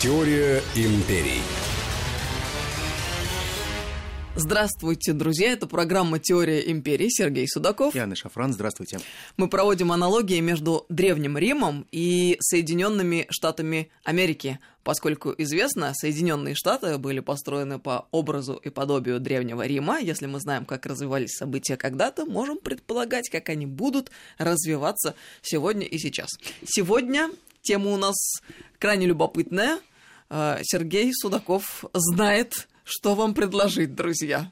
Теория империй. Здравствуйте, друзья. Это программа «Теория империи». Сергей Судаков. Яна Шафран, здравствуйте. Мы проводим аналогии между Древним Римом и Соединенными Штатами Америки, поскольку известно, Соединенные Штаты были построены по образу и подобию Древнего Рима. Если мы знаем, как развивались события когда-то, можем предполагать, как они будут развиваться сегодня и сейчас. Сегодня тема у нас крайне любопытная. Э, Сергей Судаков знает что вам предложить, друзья?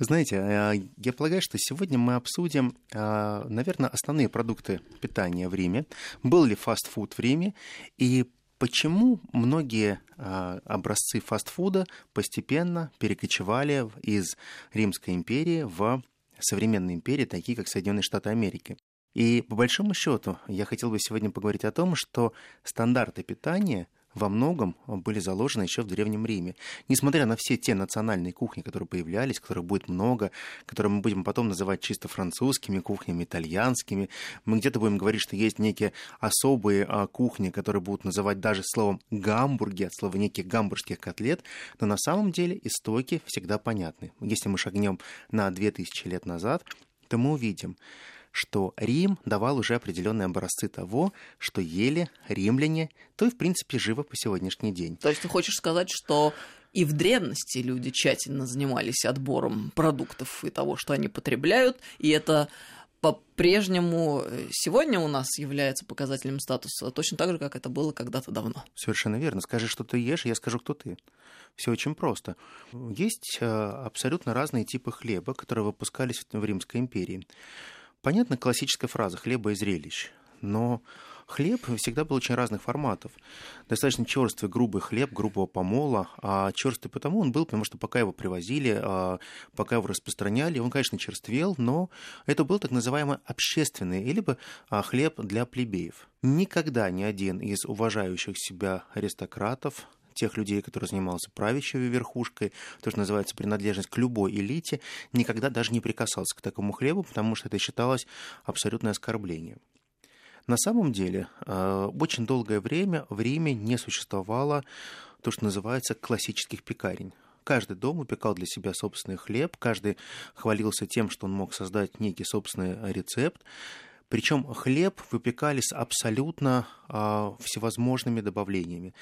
Вы знаете, э, я полагаю, что сегодня мы обсудим, э, наверное, основные продукты питания в Риме. Был ли фастфуд в Риме и почему многие образцы фастфуда постепенно перекочевали из Римской империи в современные империи, такие как Соединенные Штаты Америки. И по большому счету я хотел бы сегодня поговорить о том, что стандарты питания во многом были заложены еще в Древнем Риме. Несмотря на все те национальные кухни, которые появлялись, которых будет много, которые мы будем потом называть чисто французскими кухнями, итальянскими, мы где-то будем говорить, что есть некие особые а, кухни, которые будут называть даже словом гамбурги, от слова неких гамбургских котлет, но на самом деле истоки всегда понятны. Если мы шагнем на 2000 лет назад, то мы увидим, что Рим давал уже определенные образцы того, что ели римляне, то и, в принципе, живо по сегодняшний день. То есть ты хочешь сказать, что и в древности люди тщательно занимались отбором продуктов и того, что они потребляют, и это по-прежнему э, сегодня у нас является показателем статуса, точно так же, как это было когда-то давно. Совершенно верно. Скажи, что ты ешь, я скажу, кто ты. Все очень просто. Есть э, абсолютно разные типы хлеба, которые выпускались в Римской империи. Понятно классическая фраза «хлеба и зрелищ», но хлеб всегда был очень разных форматов. Достаточно черствый, грубый хлеб, грубого помола. А черствый потому он был, потому что пока его привозили, а, пока его распространяли, он, конечно, черствел, но это был так называемый общественный, либо а, хлеб для плебеев. Никогда ни один из уважающих себя аристократов, тех людей, которые занимался правящей верхушкой, то, что называется принадлежность к любой элите, никогда даже не прикасался к такому хлебу, потому что это считалось абсолютное оскорблением. На самом деле, э, очень долгое время в Риме не существовало то, что называется классических пекарень. Каждый дом упекал для себя собственный хлеб, каждый хвалился тем, что он мог создать некий собственный рецепт. Причем хлеб выпекали с абсолютно а, всевозможными добавлениями.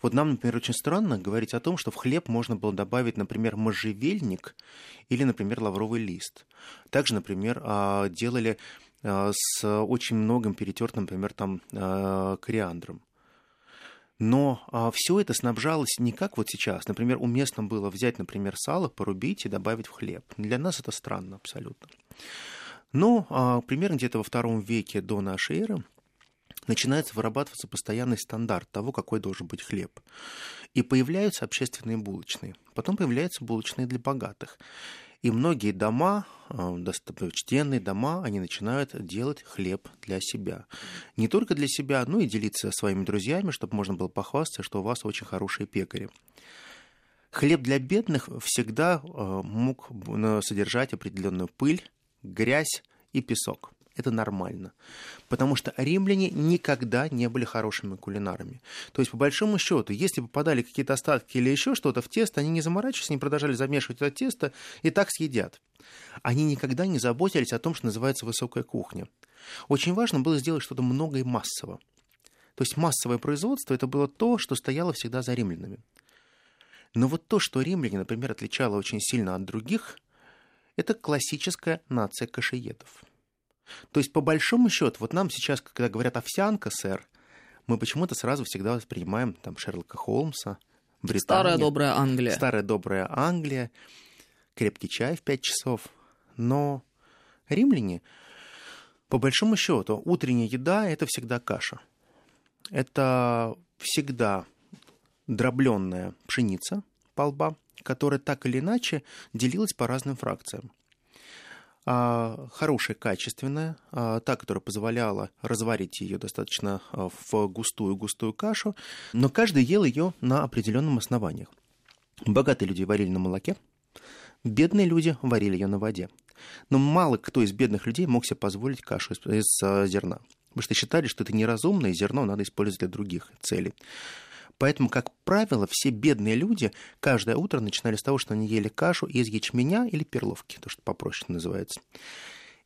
Вот нам, например, очень странно говорить о том, что в хлеб можно было добавить, например, можжевельник или, например, лавровый лист. Также, например, а, делали а, с очень многим перетертым, например, там а, кориандром. Но а, все это снабжалось не как вот сейчас. Например, уместно было взять, например, сало, порубить и добавить в хлеб. Для нас это странно абсолютно. Но а, примерно где-то во втором веке до нашей эры начинается вырабатываться постоянный стандарт того, какой должен быть хлеб. И появляются общественные булочные. Потом появляются булочные для богатых. И многие дома, а, достопочтенные дома, они начинают делать хлеб для себя. Не только для себя, но и делиться своими друзьями, чтобы можно было похвастаться, что у вас очень хорошие пекари. Хлеб для бедных всегда а, мог содержать определенную пыль, грязь и песок. Это нормально. Потому что римляне никогда не были хорошими кулинарами. То есть, по большому счету, если попадали какие-то остатки или еще что-то в тесто, они не заморачивались, не продолжали замешивать это тесто и так съедят. Они никогда не заботились о том, что называется высокая кухня. Очень важно было сделать что-то много и массово. То есть массовое производство это было то, что стояло всегда за римлянами. Но вот то, что римляне, например, отличало очень сильно от других – это классическая нация кашеедов. То есть, по большому счету, вот нам сейчас, когда говорят овсянка, сэр, мы почему-то сразу всегда воспринимаем там Шерлока Холмса, Британия. Старая добрая Англия. Старая добрая Англия, крепкий чай в 5 часов. Но римляне, по большому счету, утренняя еда – это всегда каша. Это всегда дробленная пшеница, полба, которая так или иначе делилась по разным фракциям. А, хорошая, качественная, а, та, которая позволяла разварить ее достаточно а, в густую-густую кашу, но каждый ел ее на определенном основаниях. Богатые люди варили на молоке, бедные люди варили ее на воде. Но мало кто из бедных людей мог себе позволить кашу из, из зерна. Потому что считали, что это неразумно, и зерно надо использовать для других целей. Поэтому, как правило, все бедные люди каждое утро начинали с того, что они ели кашу из ячменя или перловки, то, что попроще называется.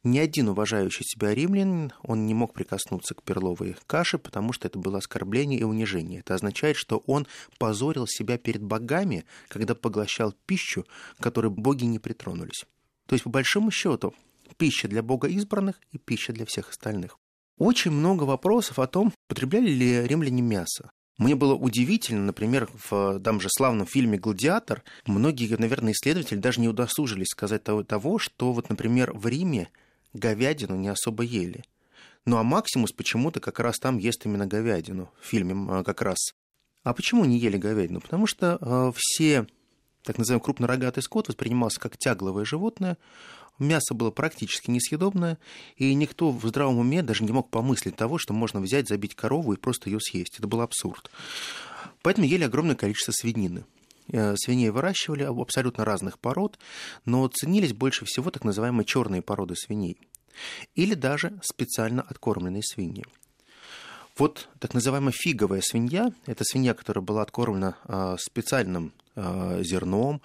Ни один уважающий себя римлянин, он не мог прикоснуться к перловой каше, потому что это было оскорбление и унижение. Это означает, что он позорил себя перед богами, когда поглощал пищу, которой боги не притронулись. То есть, по большому счету, пища для бога избранных и пища для всех остальных. Очень много вопросов о том, потребляли ли римляне мясо. Мне было удивительно, например, в там же славном фильме «Гладиатор» многие, наверное, исследователи даже не удосужились сказать того, того что вот, например, в Риме говядину не особо ели. Ну а Максимус почему-то как раз там ест именно говядину в фильме как раз. А почему не ели говядину? Потому что э, все так называемый крупнорогатый скот воспринимался как тягловое животное, мясо было практически несъедобное, и никто в здравом уме даже не мог помыслить того, что можно взять, забить корову и просто ее съесть. Это был абсурд. Поэтому ели огромное количество свинины. Э, свиней выращивали абсолютно разных пород, но ценились больше всего так называемые черные породы свиней или даже специально откормленные свиньи. Вот так называемая фиговая свинья, это свинья, которая была откормлена э, специальным э, зерном,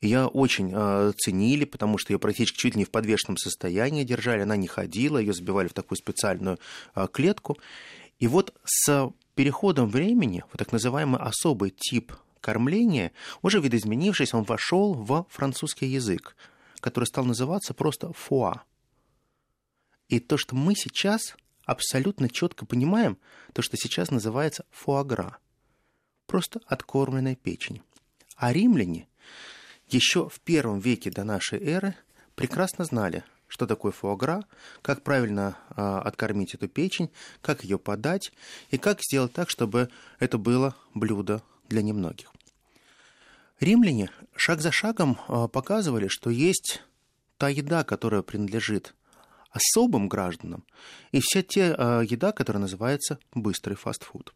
ее очень э, ценили, потому что ее практически чуть ли не в подвешенном состоянии держали, она не ходила, ее забивали в такую специальную э, клетку. И вот с переходом времени, вот так называемый особый тип кормления, уже видоизменившись, он вошел в французский язык, который стал называться просто фуа. И то, что мы сейчас абсолютно четко понимаем, то, что сейчас называется фуагра, просто откормленная печень. А римляне еще в первом веке до нашей эры прекрасно знали, что такое фуагра, как правильно э, откормить эту печень, как ее подать и как сделать так, чтобы это было блюдо для немногих. Римляне шаг за шагом а, показывали, что есть та еда, которая принадлежит особым гражданам, и вся те а, еда, которая называется быстрый фастфуд.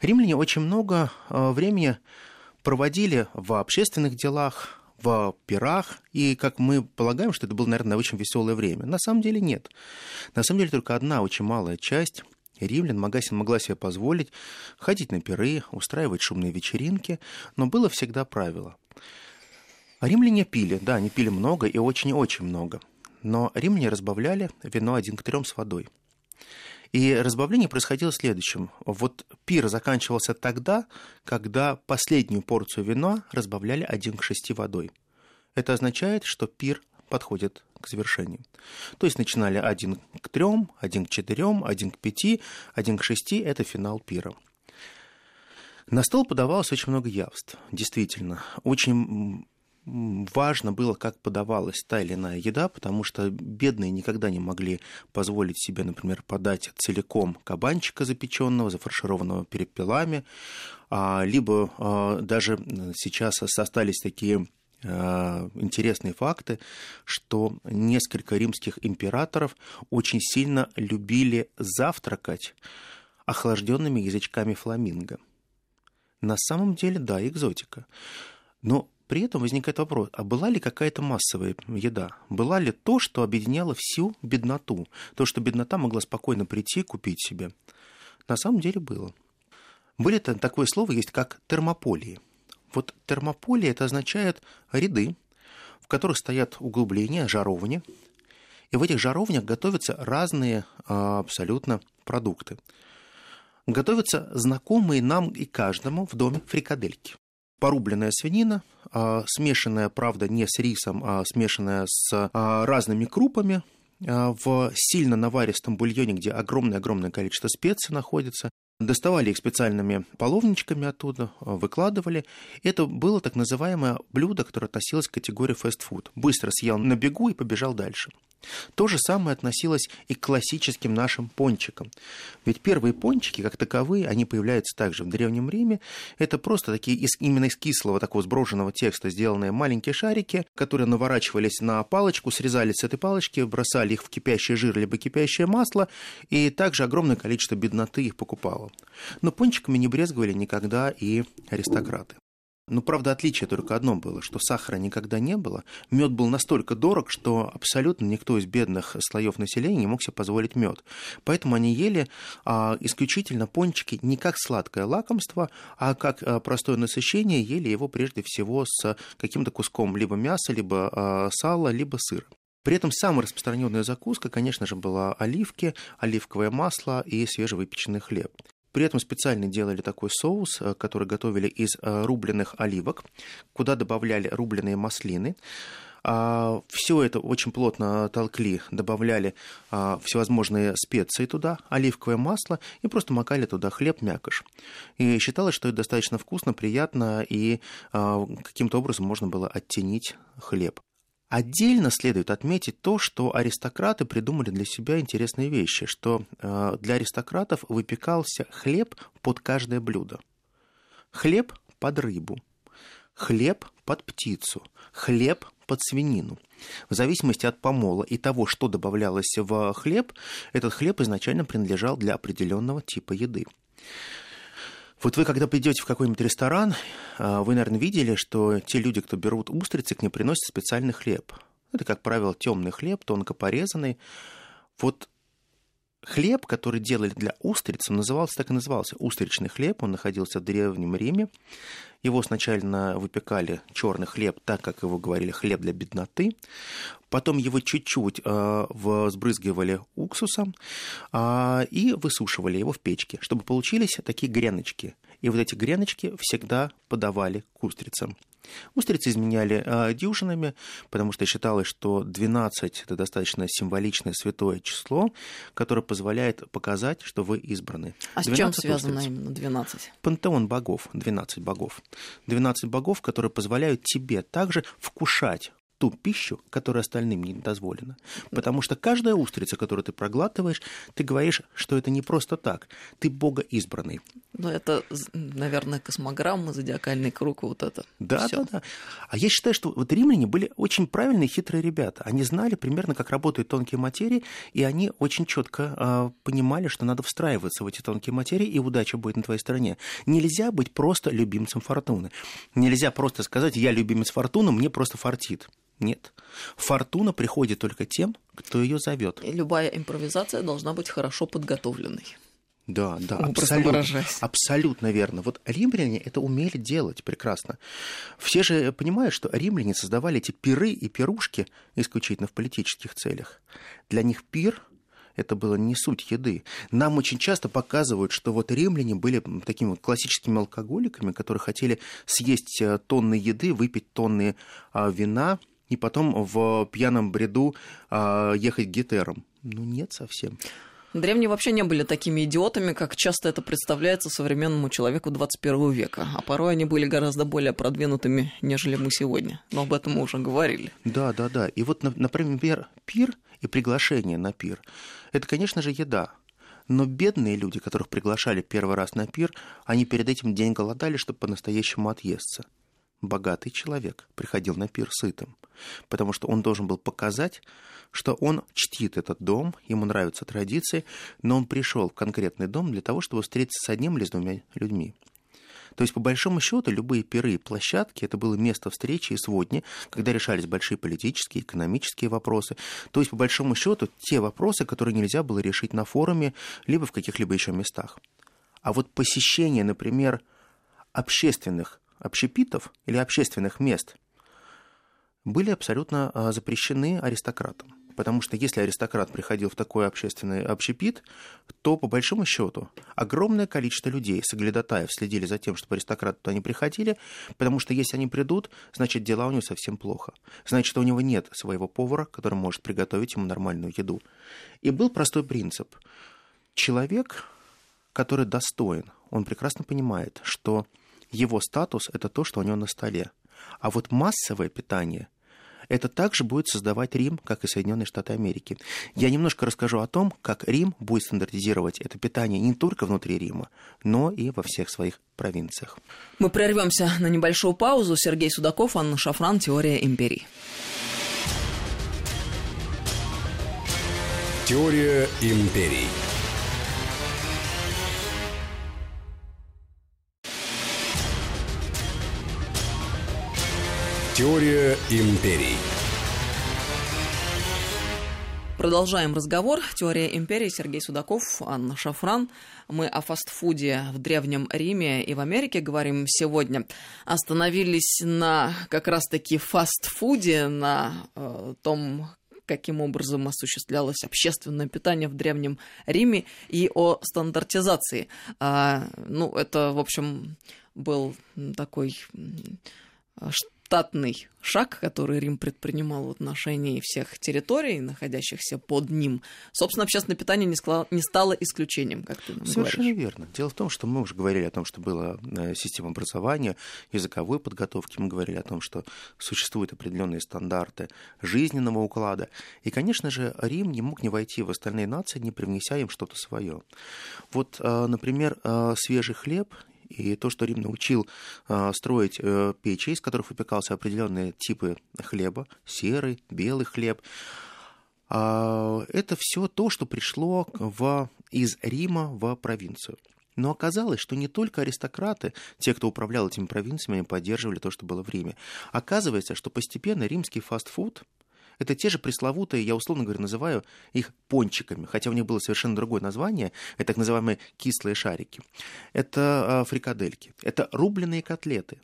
Римляне очень много а, времени проводили в общественных делах, в пирах, и как мы полагаем, что это было, наверное, очень веселое время. На самом деле нет. На самом деле только одна очень малая часть римлян Магасин могла себе позволить ходить на пиры, устраивать шумные вечеринки, но было всегда правило. Римляне пили, да, они пили много и очень-очень много. Но римляне разбавляли вино один к трем с водой. И разбавление происходило следующим. Вот пир заканчивался тогда, когда последнюю порцию вина разбавляли один к шести водой. Это означает, что пир подходит к завершению. То есть начинали один к трем, один к четырем, один к пяти, один к шести – это финал пира. На стол подавалось очень много явств, действительно. Очень важно было, как подавалась та или иная еда, потому что бедные никогда не могли позволить себе, например, подать целиком кабанчика запеченного, зафаршированного перепелами, а, либо а, даже сейчас остались такие Э, интересные факты, что несколько римских императоров очень сильно любили завтракать охлажденными язычками фламинго. На самом деле, да, экзотика. Но при этом возникает вопрос, а была ли какая-то массовая еда? Была ли то, что объединяло всю бедноту? То, что беднота могла спокойно прийти и купить себе? На самом деле было. Были такое слово есть, как термополии – вот термополия это означает ряды, в которых стоят углубления, жаровни, и в этих жаровнях готовятся разные а, абсолютно продукты. Готовятся знакомые нам и каждому в доме фрикадельки. Порубленная свинина, а, смешанная, правда, не с рисом, а смешанная с а, разными крупами, в сильно наваристом бульоне, где огромное-огромное количество специй находится, доставали их специальными половничками оттуда, выкладывали. Это было так называемое блюдо, которое относилось к категории фастфуд. Быстро съел на бегу и побежал дальше. То же самое относилось и к классическим нашим пончикам. Ведь первые пончики, как таковые, они появляются также в Древнем Риме. Это просто такие из, именно из кислого такого сброшенного текста сделанные маленькие шарики, которые наворачивались на палочку, срезали с этой палочки, бросали их в кипящий жир либо кипящее масло, и также огромное количество бедноты их покупало. Но пончиками не брезговали никогда и аристократы. Ну, правда, отличие только одно было, что сахара никогда не было. Мед был настолько дорог, что абсолютно никто из бедных слоев населения не мог себе позволить мед. Поэтому они ели а, исключительно пончики не как сладкое лакомство, а как а, простое насыщение, ели его прежде всего с каким-то куском либо мяса, либо а, сала, либо сыра. При этом самая распространенная закуска, конечно же, была оливки, оливковое масло и свежевыпеченный хлеб. При этом специально делали такой соус, э, который готовили из э, рубленых оливок, куда добавляли рубленые маслины. А, Все это очень плотно толкли, добавляли а, всевозможные специи туда, оливковое масло и просто макали туда хлеб, мякиш. И считалось, что это достаточно вкусно, приятно и а, каким-то образом можно было оттенить хлеб. Отдельно следует отметить то, что аристократы придумали для себя интересные вещи, что э, для аристократов выпекался хлеб под каждое блюдо. Хлеб под рыбу, хлеб под птицу, хлеб под свинину. В зависимости от помола и того, что добавлялось в хлеб, этот хлеб изначально принадлежал для определенного типа еды. Вот вы, когда придете в какой-нибудь ресторан, а, вы, наверное, видели, что те люди, кто берут устрицы, к ним приносят специальный хлеб. Это, как правило, темный хлеб, тонко порезанный. Вот хлеб, который делали для устриц, он назывался, так и назывался, устричный хлеб. Он находился в Древнем Риме. Его сначала выпекали черный хлеб, так как его говорили хлеб для бедноты. Потом его чуть-чуть э, взбрызгивали уксусом э, и высушивали его в печке, чтобы получились такие греночки. И вот эти греночки всегда подавали к устрицам. Устрицы изменяли э, дюжинами, потому что считалось, что 12 – это достаточно символичное святое число, которое позволяет показать, что вы избраны. А с чем связано устриц. именно 12? Пантеон богов, 12 богов. 12 богов, которые позволяют тебе также вкушать ту пищу, которая остальным не дозволена. Потому что каждая устрица, которую ты проглатываешь, ты говоришь, что это не просто так. Ты Бога избранный. Ну, это, наверное, космограмма, зодиакальный круг, вот это. Да, Всё. да, да. А я считаю, что вот римляне были очень правильные, хитрые ребята. Они знали примерно, как работают тонкие материи, и они очень четко э, понимали, что надо встраиваться в эти тонкие материи, и удача будет на твоей стороне. Нельзя быть просто любимцем фортуны. Нельзя просто сказать, я любимец фортуны, мне просто фартит. Нет. Фортуна приходит только тем, кто ее зовет. И любая импровизация должна быть хорошо подготовленной. Да, да, абсолютно, абсолютно верно. Вот римляне это умели делать прекрасно. Все же понимают, что римляне создавали эти пиры и пирушки исключительно в политических целях. Для них пир это было не суть еды. Нам очень часто показывают, что вот римляне были такими вот классическими алкоголиками, которые хотели съесть э, тонны еды, выпить тонны а, вина, и потом в пьяном бреду э, ехать гетером. Ну, нет совсем. Древние вообще не были такими идиотами, как часто это представляется современному человеку 21 века. А порой они были гораздо более продвинутыми, нежели мы сегодня. Но об этом мы уже говорили. Да, да, да. И вот, например, пир и приглашение на пир – это, конечно же, еда. Но бедные люди, которых приглашали первый раз на пир, они перед этим день голодали, чтобы по-настоящему отъесться богатый человек приходил на пир сытым, потому что он должен был показать, что он чтит этот дом, ему нравятся традиции, но он пришел в конкретный дом для того, чтобы встретиться с одним или с двумя людьми. То есть, по большому счету, любые пиры и площадки – это было место встречи и сводни, когда решались большие политические, экономические вопросы. То есть, по большому счету, те вопросы, которые нельзя было решить на форуме, либо в каких-либо еще местах. А вот посещение, например, общественных общепитов или общественных мест были абсолютно а, запрещены аристократам. Потому что если аристократ приходил в такой общественный общепит, то, по большому счету, огромное количество людей, соглядатаев, следили за тем, чтобы аристократы туда не приходили, потому что если они придут, значит, дела у него совсем плохо. Значит, у него нет своего повара, который может приготовить ему нормальную еду. И был простой принцип. Человек, который достоин, он прекрасно понимает, что его статус – это то, что у него на столе. А вот массовое питание – это также будет создавать Рим, как и Соединенные Штаты Америки. Я немножко расскажу о том, как Рим будет стандартизировать это питание не только внутри Рима, но и во всех своих провинциях. Мы прервемся на небольшую паузу. Сергей Судаков, Анна Шафран, «Теория империи». Теория империй. Теория империй. Продолжаем разговор. Теория империи. Сергей Судаков, Анна Шафран. Мы о фастфуде в Древнем Риме и в Америке говорим сегодня. Остановились на как раз-таки фастфуде, на э, том, каким образом осуществлялось общественное питание в Древнем Риме и о стандартизации. А, ну, это, в общем, был такой штатный шаг, который Рим предпринимал в отношении всех территорий, находящихся под ним. Собственно, общественное питание не, скла... не стало исключением, как ты нам Совершенно говоришь. верно. Дело в том, что мы уже говорили о том, что была э, система образования, языковой подготовки, мы говорили о том, что существуют определенные стандарты жизненного уклада. И, конечно же, Рим не мог не войти в остальные нации, не привнеся им что-то свое. Вот, э, например, э, свежий хлеб и то, что Рим научил а, строить э, печи, из которых выпекался определенные типы хлеба, серый, белый хлеб, а, это все то, что пришло в, из Рима в провинцию. Но оказалось, что не только аристократы, те, кто управлял этими провинциями, поддерживали то, что было в Риме. Оказывается, что постепенно римский фастфуд это те же пресловутые, я условно говоря, называю их пончиками, хотя у них было совершенно другое название, это так называемые кислые шарики. Это а, фрикадельки, это рубленые котлеты.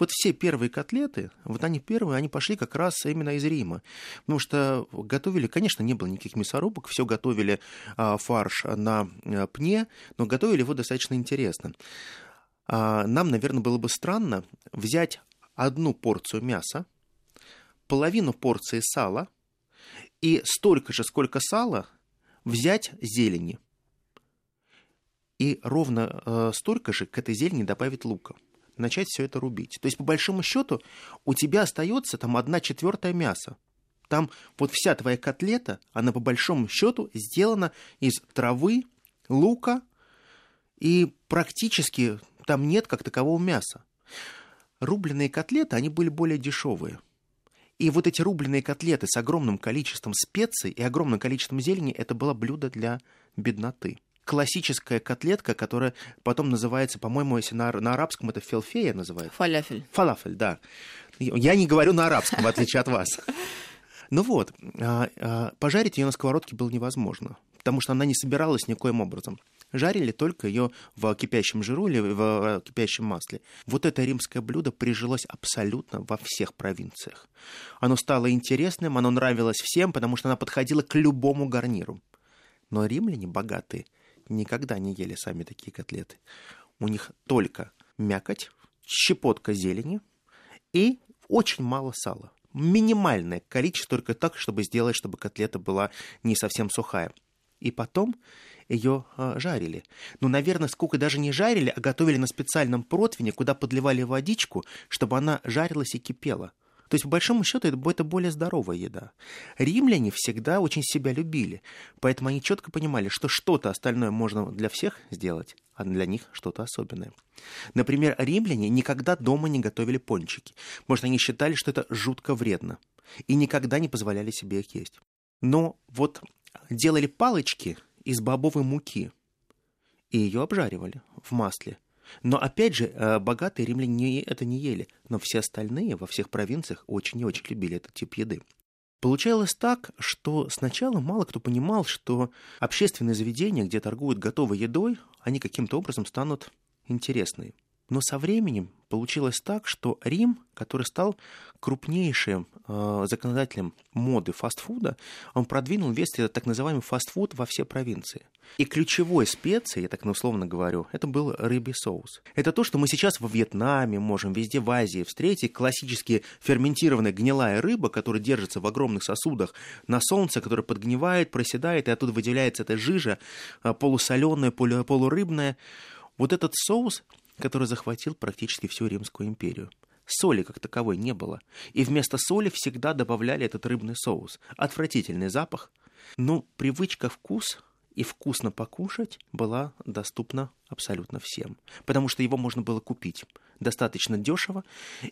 Вот все первые котлеты, вот они первые, они пошли как раз именно из Рима. Потому что готовили, конечно, не было никаких мясорубок, все готовили а, фарш на а, пне, но готовили его достаточно интересно. Нам, наверное, было бы странно взять одну порцию мяса, половину порции сала и столько же, сколько сала, взять зелени. И ровно э, столько же к этой зелени добавить лука. Начать все это рубить. То есть, по большому счету, у тебя остается там одна четвертая мяса. Там вот вся твоя котлета, она по большому счету сделана из травы, лука, и практически там нет как такового мяса. Рубленые котлеты, они были более дешевые – и вот эти рубленые котлеты с огромным количеством специй и огромным количеством зелени, это было блюдо для бедноты. Классическая котлетка, которая потом называется, по-моему, если на, на арабском это филфея называется. Фалафель. Фалафель, да. Я не говорю на арабском, в отличие от вас. Ну вот, а, а, пожарить ее на сковородке было невозможно, потому что она не собиралась никоим образом жарили только ее в кипящем жиру или в кипящем масле. Вот это римское блюдо прижилось абсолютно во всех провинциях. Оно стало интересным, оно нравилось всем, потому что оно подходило к любому гарниру. Но римляне богатые никогда не ели сами такие котлеты. У них только мякоть, щепотка зелени и очень мало сала. Минимальное количество, только так, чтобы сделать, чтобы котлета была не совсем сухая. И потом ее а, жарили. Ну, наверное, сколько даже не жарили, а готовили на специальном противне, куда подливали водичку, чтобы она жарилась и кипела. То есть, по большому счету, это, это более здоровая еда. Римляне всегда очень себя любили, поэтому они четко понимали, что что-то остальное можно для всех сделать, а для них что-то особенное. Например, римляне никогда дома не готовили пончики, что они считали, что это жутко вредно, и никогда не позволяли себе их есть. Но вот делали палочки – из бобовой муки. И ее обжаривали в масле. Но опять же, э, богатые римляне это не ели, но все остальные во всех провинциях очень и очень любили этот тип еды. Получалось так, что сначала мало кто понимал, что общественные заведения, где торгуют готовой едой, они каким-то образом станут интересны. Но со временем получилось так, что Рим, который стал крупнейшим э, законодателем моды фастфуда, он продвинул весь этот так называемый фастфуд во все провинции. И ключевой специей, я так условно говорю, это был рыбий соус. Это то, что мы сейчас во Вьетнаме можем, везде в Азии встретить, классические ферментированная гнилая рыба, которая держится в огромных сосудах на солнце, которая подгнивает, проседает, и оттуда выделяется эта жижа э, полусоленая, полурыбная. Вот этот соус который захватил практически всю Римскую империю. Соли как таковой не было, и вместо соли всегда добавляли этот рыбный соус. Отвратительный запах, но привычка вкус и вкусно покушать была доступна абсолютно всем, потому что его можно было купить достаточно дешево,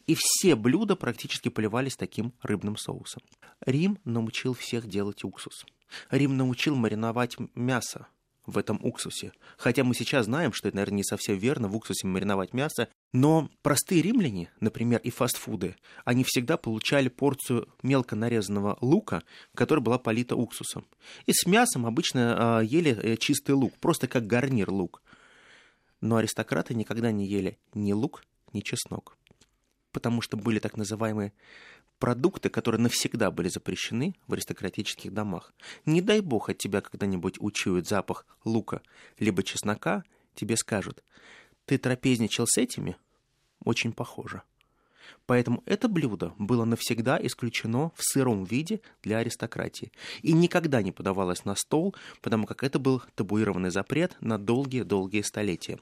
и все блюда практически поливались таким рыбным соусом. Рим научил всех делать уксус. Рим научил мариновать мясо в этом уксусе. Хотя мы сейчас знаем, что это, наверное, не совсем верно, в уксусе мариновать мясо. Но простые римляне, например, и фастфуды, они всегда получали порцию мелко нарезанного лука, которая была полита уксусом. И с мясом обычно э, ели э, чистый лук, просто как гарнир лук. Но аристократы никогда не ели ни лук, ни чеснок. Потому что были так называемые продукты, которые навсегда были запрещены в аристократических домах. Не дай бог от тебя когда-нибудь учуют запах лука либо чеснока, тебе скажут, ты трапезничал с этими? Очень похоже. Поэтому это блюдо было навсегда исключено в сыром виде для аристократии и никогда не подавалось на стол, потому как это был табуированный запрет на долгие-долгие столетия.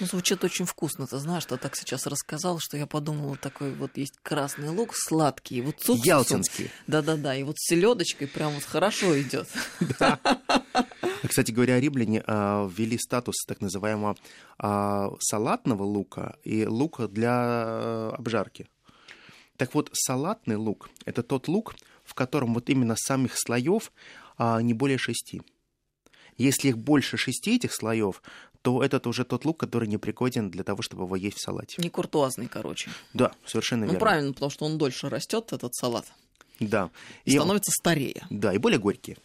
Ну, звучит очень вкусно. Ты знаешь, что так сейчас рассказал, что я подумала, такой вот есть красный лук сладкий, вот с Ялтинский. Да-да-да, и вот с селедочкой прям вот хорошо идет. Да. Кстати говоря, римляне а, ввели статус так называемого а, салатного лука и лука для а, обжарки. Так вот, салатный лук – это тот лук, в котором вот именно самих слоев а, не более шести. Если их больше шести этих слоев, то этот уже тот лук, который не пригоден для того, чтобы его есть в салате. Не куртуазный, короче. Да, совершенно ну, верно. Ну, правильно, потому что он дольше растет, этот салат. Да. И, и становится старее. Да, и более горький.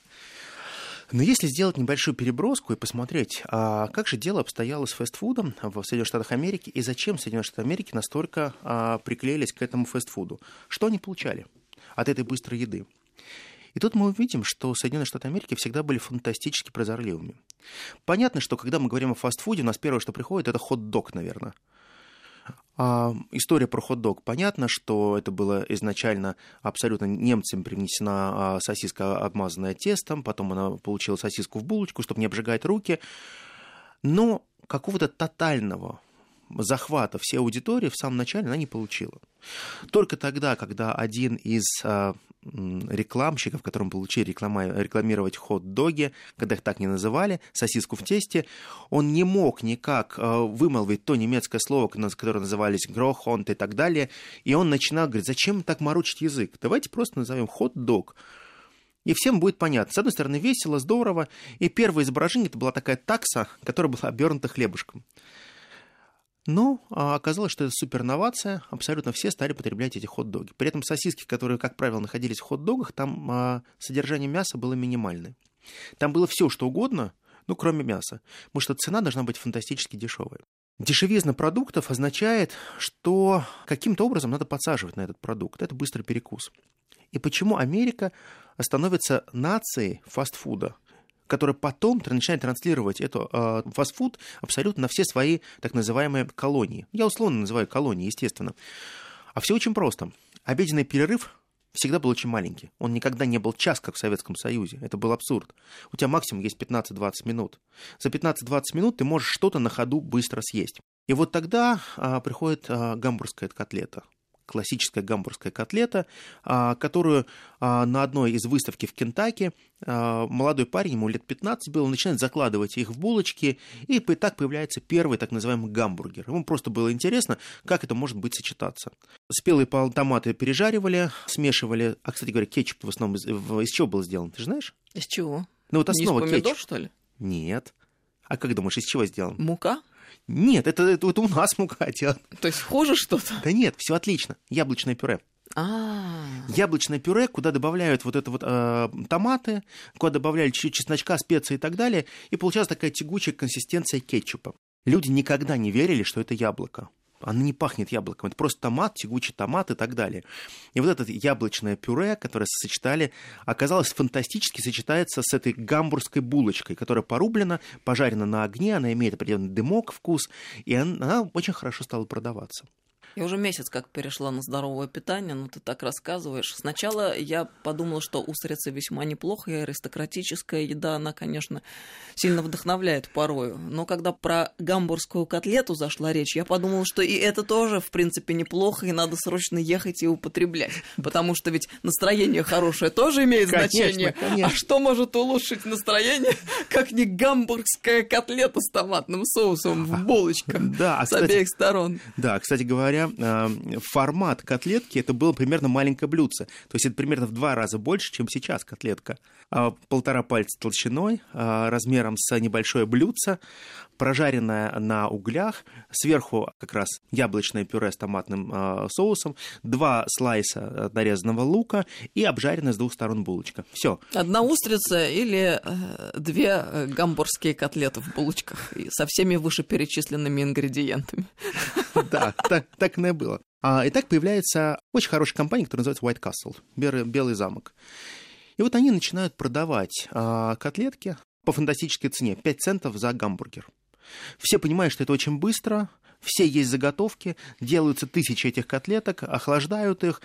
Но если сделать небольшую переброску и посмотреть, а как же дело обстояло с фастфудом в Соединенных Штатах Америки и зачем Соединенные Штаты Америки настолько а, приклеились к этому фастфуду, что они получали от этой быстрой еды? И тут мы увидим, что Соединенные Штаты Америки всегда были фантастически прозорливыми. Понятно, что когда мы говорим о фастфуде, у нас первое, что приходит, это хот-дог, наверное. А, история про хот-дог. Понятно, что это было изначально абсолютно немцам принесена а, сосиска, обмазанная тестом, потом она получила сосиску в булочку, чтобы не обжигать руки. Но какого-то тотального захвата всей аудитории в самом начале она не получила. Только тогда, когда один из а, рекламщиков, которым получили реклама, рекламировать хот-доги, когда их так не называли, сосиску в тесте, он не мог никак а, вымолвить то немецкое слово, которое назывались грохонт и так далее, и он начинал говорить, зачем так морочить язык, давайте просто назовем хот-дог. И всем будет понятно. С одной стороны, весело, здорово. И первое изображение это была такая такса, которая была обернута хлебушком. Но а, оказалось, что это суперновация, абсолютно все стали потреблять эти хот-доги. При этом сосиски, которые, как правило, находились в хот-догах, там а, содержание мяса было минимальное. Там было все, что угодно, ну, кроме мяса, потому что цена должна быть фантастически дешевая. Дешевизна продуктов означает, что каким-то образом надо подсаживать на этот продукт. Это быстрый перекус. И почему Америка становится нацией фастфуда? Который потом начинает транслировать эту э, фастфуд абсолютно на все свои так называемые колонии. Я условно называю колонии, естественно. А все очень просто. Обеденный перерыв всегда был очень маленький. Он никогда не был час, как в Советском Союзе. Это был абсурд. У тебя максимум есть 15-20 минут. За 15-20 минут ты можешь что-то на ходу быстро съесть. И вот тогда а, приходит а, гамбургская котлета классическая гамбургская котлета, а, которую а, на одной из выставки в Кентаки а, молодой парень, ему лет 15 было, начинает закладывать их в булочки, и так появляется первый так называемый гамбургер. Ему просто было интересно, как это может быть сочетаться. Спелые томаты пережаривали, смешивали, а, кстати говоря, кетчуп в основном из, из чего был сделан, ты же знаешь? Из чего? Ну вот основа Не из помидор, кетчуп. что ли? Нет. А как думаешь, из чего сделан? Мука? Нет, это, это, это у нас мука делает. То есть хуже что-то? Да нет, все отлично. Яблочное пюре. А, Яблочное пюре, куда добавляют вот это вот э, томаты, куда добавляют чуть-чуть чесночка, специи и так далее, и получалась такая тягучая консистенция кетчупа. Люди никогда не верили, что это яблоко. Оно не пахнет яблоком, это просто томат, тягучий томат и так далее. И вот это яблочное пюре, которое сочетали, оказалось фантастически сочетается с этой гамбургской булочкой, которая порублена, пожарена на огне, она имеет определенный дымок, вкус, и она, она очень хорошо стала продаваться. Я уже месяц как перешла на здоровое питание, но ты так рассказываешь. Сначала я подумала, что устрица весьма неплохо, и аристократическая еда, она, конечно, сильно вдохновляет порою. Но когда про гамбургскую котлету зашла речь, я подумала, что и это тоже, в принципе, неплохо, и надо срочно ехать и употреблять. Потому что ведь настроение хорошее тоже имеет Конечно, значение. конечно. А что может улучшить настроение, как не гамбургская котлета с томатным соусом в булочках Да, а, с кстати, обеих сторон? Да, кстати говоря, э, формат котлетки, это было примерно маленькое блюдце. То есть это примерно в два раза больше, чем сейчас котлетка. А, полтора пальца толщиной, а, размером с небольшое блюдце, прожаренная на углях, сверху как раз яблочное пюре с томатным а, соусом, два слайса нарезанного лука и обжаренная с двух сторон булочка. Все. Одна устрица или э, две э, гамбургские котлеты в булочках со всеми вышеперечисленными ингредиентами. Да, так, так и было. А, и так появляется очень хорошая компания, которая называется White Castle, Белый замок. И вот они начинают продавать а, котлетки по фантастической цене, 5 центов за гамбургер. Все понимают, что это очень быстро, все есть заготовки, делаются тысячи этих котлеток, охлаждают их,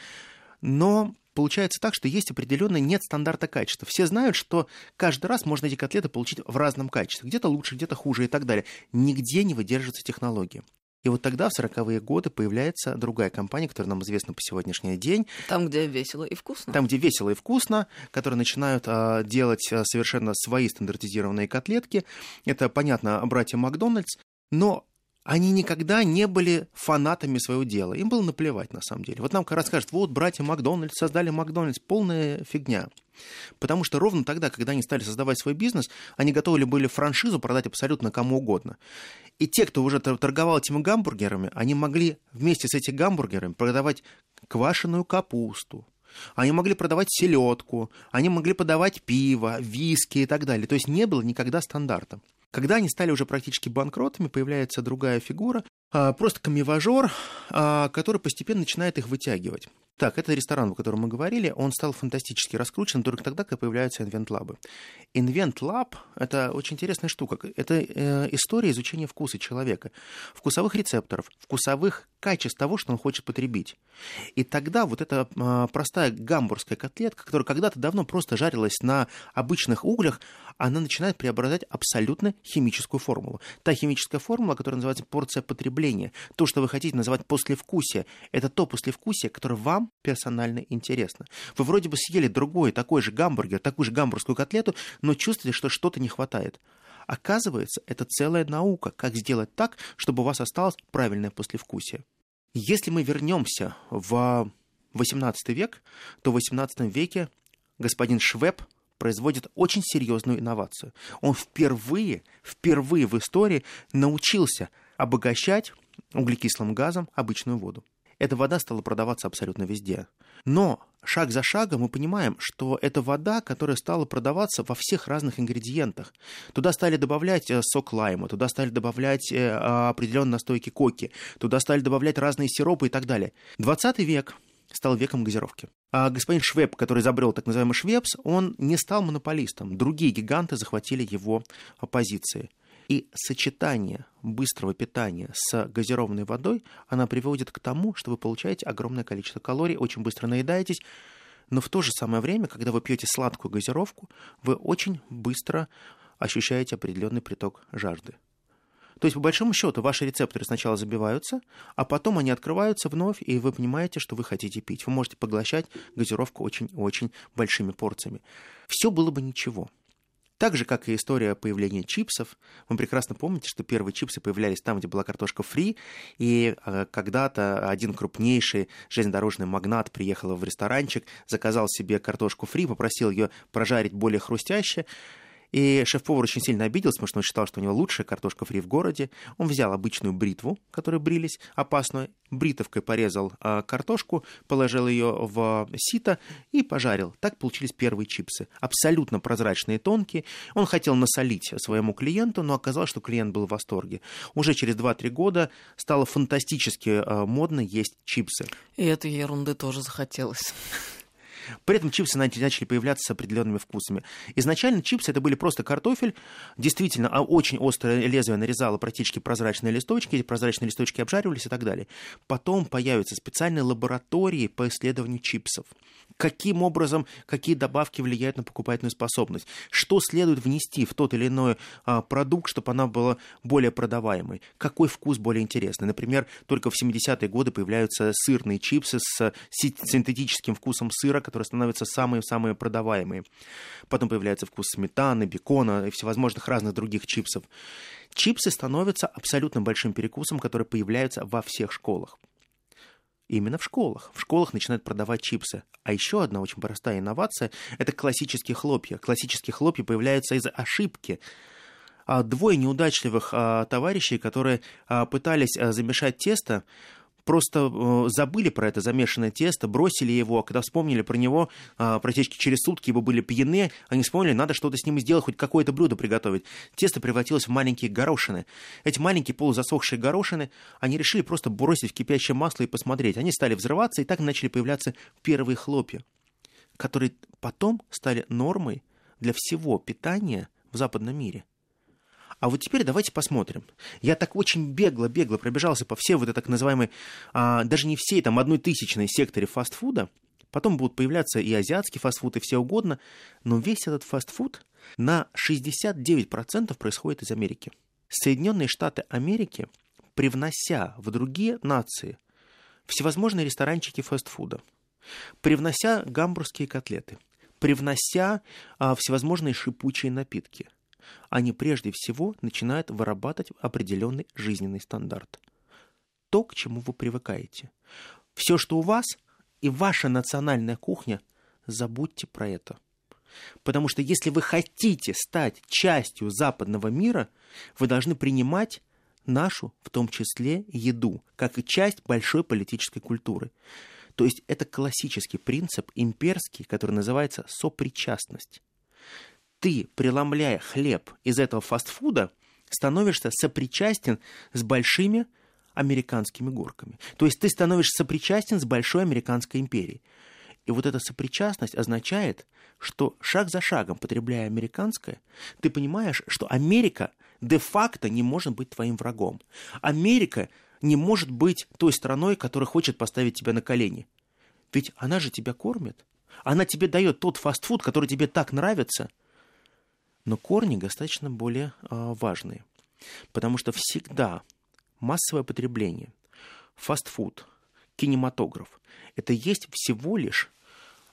но получается так, что есть определенный нет стандарта качества. Все знают, что каждый раз можно эти котлеты получить в разном качестве. Где-то лучше, где-то хуже и так далее. Нигде не выдерживается технология. И вот тогда, в 40-е годы, появляется другая компания, которая нам известна по сегодняшний день. Там, где весело и вкусно. Там, где весело и вкусно, которые начинают а, делать а, совершенно свои стандартизированные котлетки. Это, понятно, братья Макдональдс, но они никогда не были фанатами своего дела. Им было наплевать, на самом деле. Вот нам как вот, братья Макдональдс создали Макдональдс. Полная фигня. Потому что ровно тогда, когда они стали создавать свой бизнес, они готовы были франшизу продать абсолютно кому угодно. И те, кто уже торговал этими гамбургерами, они могли вместе с этими гамбургерами продавать квашеную капусту, они могли продавать селедку, они могли подавать пиво, виски и так далее. То есть не было никогда стандарта. Когда они стали уже практически банкротами, появляется другая фигура, а, просто коммивояжер, а, который постепенно начинает их вытягивать. Так, это ресторан, о котором мы говорили, он стал фантастически раскручен только тогда, когда появляются invent lab ы. Invent lab – это очень интересная штука. Это э, история изучения вкуса человека, вкусовых рецепторов, вкусовых качеств того, что он хочет потребить. И тогда вот эта э, простая гамбургская котлетка, которая когда-то давно просто жарилась на обычных углях, она начинает преобразовать абсолютно химическую формулу. Та химическая формула, которая называется порция потребления, то, что вы хотите называть послевкусие, это то послевкусие, которое вам персонально интересно. Вы вроде бы съели другой, такой же гамбургер, такую же гамбургскую котлету, но чувствуете, что что-то не хватает. Оказывается, это целая наука, как сделать так, чтобы у вас осталось правильное послевкусие. Если мы вернемся в XVIII век, то в XVIII веке господин Швеб производит очень серьезную инновацию. Он впервые, впервые в истории научился обогащать углекислым газом обычную воду эта вода стала продаваться абсолютно везде. Но шаг за шагом мы понимаем, что это вода, которая стала продаваться во всех разных ингредиентах. Туда стали добавлять э, сок лайма, туда стали добавлять э, определенные настойки коки, туда стали добавлять разные сиропы и так далее. 20 век стал веком газировки. А господин Швеб, который изобрел так называемый Швепс, он не стал монополистом. Другие гиганты захватили его позиции. И сочетание быстрого питания с газированной водой, она приводит к тому, что вы получаете огромное количество калорий, очень быстро наедаетесь, но в то же самое время, когда вы пьете сладкую газировку, вы очень быстро ощущаете определенный приток жажды. То есть, по большому счету, ваши рецепторы сначала забиваются, а потом они открываются вновь, и вы понимаете, что вы хотите пить. Вы можете поглощать газировку очень-очень большими порциями. Все было бы ничего. Так же, как и история появления чипсов. Вы прекрасно помните, что первые чипсы появлялись там, где была картошка фри, и э, когда-то один крупнейший железнодорожный магнат приехал в ресторанчик, заказал себе картошку фри, попросил ее прожарить более хрустяще, и шеф-повар очень сильно обиделся, потому что он считал, что у него лучшая картошка фри в городе. Он взял обычную бритву, которой брились, опасную, бритовкой порезал э, картошку, положил ее в сито и пожарил. Так получились первые чипсы. Абсолютно прозрачные, тонкие. Он хотел насолить своему клиенту, но оказалось, что клиент был в восторге. Уже через 2-3 года стало фантастически э, модно есть чипсы. И этой ерунды тоже захотелось. При этом чипсы начали появляться с определенными вкусами. Изначально чипсы это были просто картофель, действительно а очень острое лезвие нарезало практически прозрачные листочки, эти прозрачные листочки обжаривались и так далее. Потом появятся специальные лаборатории по исследованию чипсов. Каким образом, какие добавки влияют на покупательную способность? Что следует внести в тот или иной а, продукт, чтобы она была более продаваемой? Какой вкус более интересный? Например, только в 70-е годы появляются сырные чипсы с синтетическим вкусом сыра, которые становятся самые-самые продаваемые. Потом появляется вкус сметаны, бекона и всевозможных разных других чипсов. Чипсы становятся абсолютно большим перекусом, который появляется во всех школах. Именно в школах. В школах начинают продавать чипсы. А еще одна очень простая инновация – это классические хлопья. Классические хлопья появляются из ошибки. А двое неудачливых а, товарищей, которые а, пытались замешать тесто, просто э, забыли про это замешанное тесто, бросили его, а когда вспомнили про него, э, практически через сутки его были пьяны, они вспомнили, надо что-то с ним сделать, хоть какое-то блюдо приготовить. Тесто превратилось в маленькие горошины. Эти маленькие полузасохшие горошины, они решили просто бросить в кипящее масло и посмотреть. Они стали взрываться, и так начали появляться первые хлопья, которые потом стали нормой для всего питания в западном мире – а вот теперь давайте посмотрим. Я так очень бегло-бегло пробежался по всей вот этой так называемой, а, даже не всей, там, одной тысячной секторе фастфуда. Потом будут появляться и азиатский фастфуд, и все угодно. Но весь этот фастфуд на 69% происходит из Америки. Соединенные Штаты Америки, привнося в другие нации всевозможные ресторанчики фастфуда, привнося гамбургские котлеты, привнося а, всевозможные шипучие напитки – они прежде всего начинают вырабатывать определенный жизненный стандарт. То, к чему вы привыкаете. Все, что у вас и ваша национальная кухня, забудьте про это. Потому что если вы хотите стать частью западного мира, вы должны принимать нашу, в том числе, еду, как и часть большой политической культуры. То есть это классический принцип имперский, который называется сопричастность ты, преломляя хлеб из этого фастфуда, становишься сопричастен с большими американскими горками. То есть ты становишься сопричастен с большой американской империей. И вот эта сопричастность означает, что шаг за шагом, потребляя американское, ты понимаешь, что Америка де-факто не может быть твоим врагом. Америка не может быть той страной, которая хочет поставить тебя на колени. Ведь она же тебя кормит. Она тебе дает тот фастфуд, который тебе так нравится – но корни достаточно более э, важные, потому что всегда массовое потребление, фастфуд, кинематограф – это есть всего лишь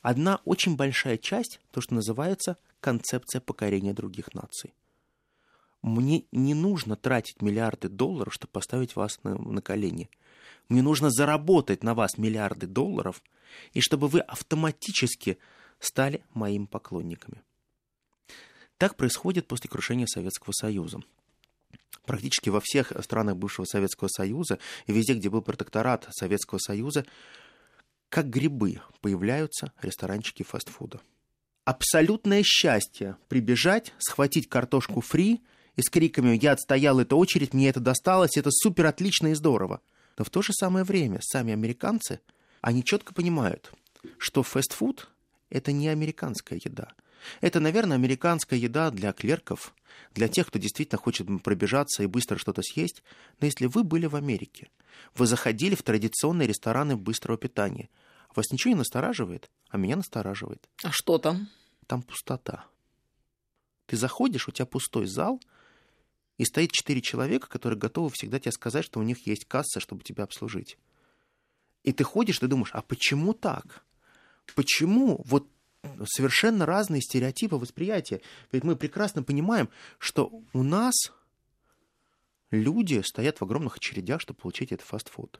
одна очень большая часть, то, что называется концепция покорения других наций. Мне не нужно тратить миллиарды долларов, чтобы поставить вас на, на колени. Мне нужно заработать на вас миллиарды долларов, и чтобы вы автоматически стали моими поклонниками. Так происходит после крушения Советского Союза. Практически во всех странах бывшего Советского Союза и везде, где был протекторат Советского Союза, как грибы появляются ресторанчики фастфуда. Абсолютное счастье прибежать, схватить картошку фри и с криками «Я отстоял эту очередь, мне это досталось, это супер отлично и здорово». Но в то же самое время сами американцы, они четко понимают, что фастфуд – это не американская еда – это, наверное, американская еда для клерков, для тех, кто действительно хочет пробежаться и быстро что-то съесть. Но если вы были в Америке, вы заходили в традиционные рестораны быстрого питания, вас ничего не настораживает, а меня настораживает. А что там? Там пустота. Ты заходишь, у тебя пустой зал, и стоит четыре человека, которые готовы всегда тебе сказать, что у них есть касса, чтобы тебя обслужить. И ты ходишь, ты думаешь, а почему так? Почему вот совершенно разные стереотипы восприятия. Ведь мы прекрасно понимаем, что у нас люди стоят в огромных очередях, чтобы получить этот фастфуд.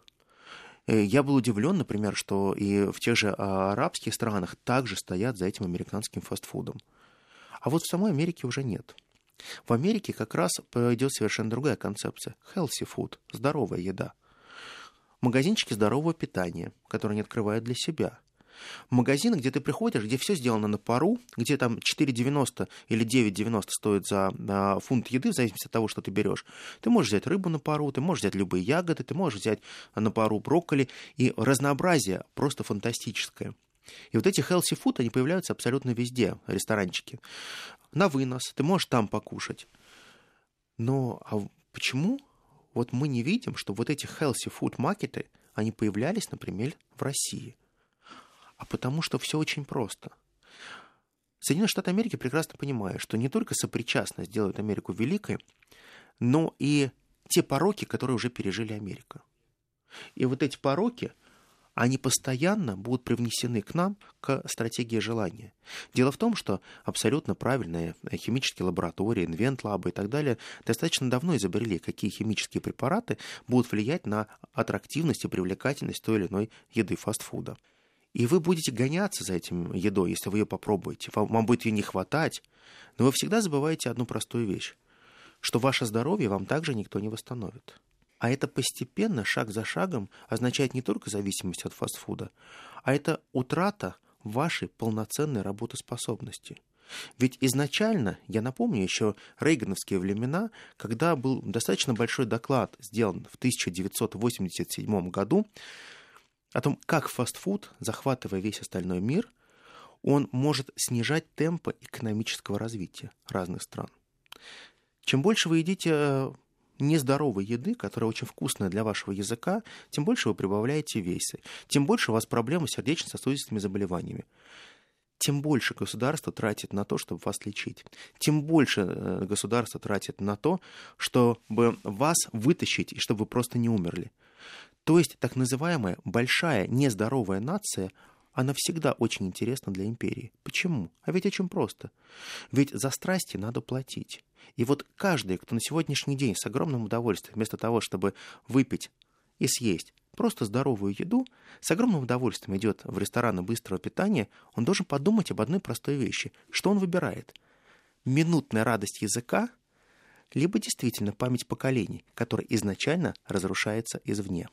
Э, я был удивлен, например, что и в тех же а, арабских странах также стоят за этим американским фастфудом. А вот в самой Америке уже нет. В Америке как раз идет совершенно другая концепция. Healthy food, здоровая еда. Магазинчики здорового питания, которые они открывают для себя – магазины, где ты приходишь, где все сделано на пару, где там 4,90 или 9,90 стоит за а, фунт еды, в зависимости от того, что ты берешь. Ты можешь взять рыбу на пару, ты можешь взять любые ягоды, ты можешь взять на пару брокколи, и разнообразие просто фантастическое. И вот эти healthy food, они появляются абсолютно везде, ресторанчики. На вынос, ты можешь там покушать. Но а почему вот мы не видим, что вот эти healthy food маркеты, они появлялись, например, в России? А потому что все очень просто. Соединенные Штаты Америки прекрасно понимают, что не только сопричастность делает Америку великой, но и те пороки, которые уже пережили Америка. И вот эти пороки, они постоянно будут привнесены к нам к стратегии желания. Дело в том, что абсолютно правильные химические лаборатории, инвент-лабы и так далее достаточно давно изобрели, какие химические препараты будут влиять на аттрактивность и привлекательность той или иной еды фастфуда. И вы будете гоняться за этим едой, если вы ее попробуете. Вам, вам будет ее не хватать. Но вы всегда забываете одну простую вещь, что ваше здоровье вам также никто не восстановит. А это постепенно, шаг за шагом, означает не только зависимость от фастфуда, а это утрата вашей полноценной работоспособности. Ведь изначально, я напомню, еще рейгановские времена, когда был достаточно большой доклад сделан в 1987 году о том, как фастфуд, захватывая весь остальной мир, он может снижать темпы экономического развития разных стран. Чем больше вы едите э, нездоровой еды, которая очень вкусная для вашего языка, тем больше вы прибавляете весы, тем больше у вас проблемы с сердечно-сосудистыми заболеваниями тем больше государство тратит на то, чтобы вас лечить. Тем больше э, государство тратит на то, чтобы вас вытащить и чтобы вы просто не умерли. То есть так называемая большая нездоровая нация, она всегда очень интересна для империи. Почему? А ведь очень просто. Ведь за страсти надо платить. И вот каждый, кто на сегодняшний день с огромным удовольствием, вместо того, чтобы выпить и съесть просто здоровую еду, с огромным удовольствием идет в рестораны быстрого питания, он должен подумать об одной простой вещи. Что он выбирает? Минутная радость языка, либо действительно память поколений, которая изначально разрушается извне.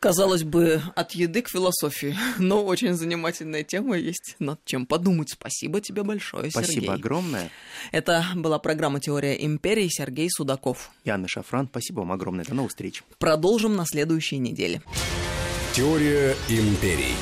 Казалось бы, от еды к философии, но очень занимательная тема есть над чем подумать. Спасибо тебе большое, Спасибо Сергей. Спасибо огромное. Это была программа «Теория империи» Сергей Судаков. Яна Шафран, спасибо вам огромное. До новых встреч. Продолжим на следующей неделе. Теория империй.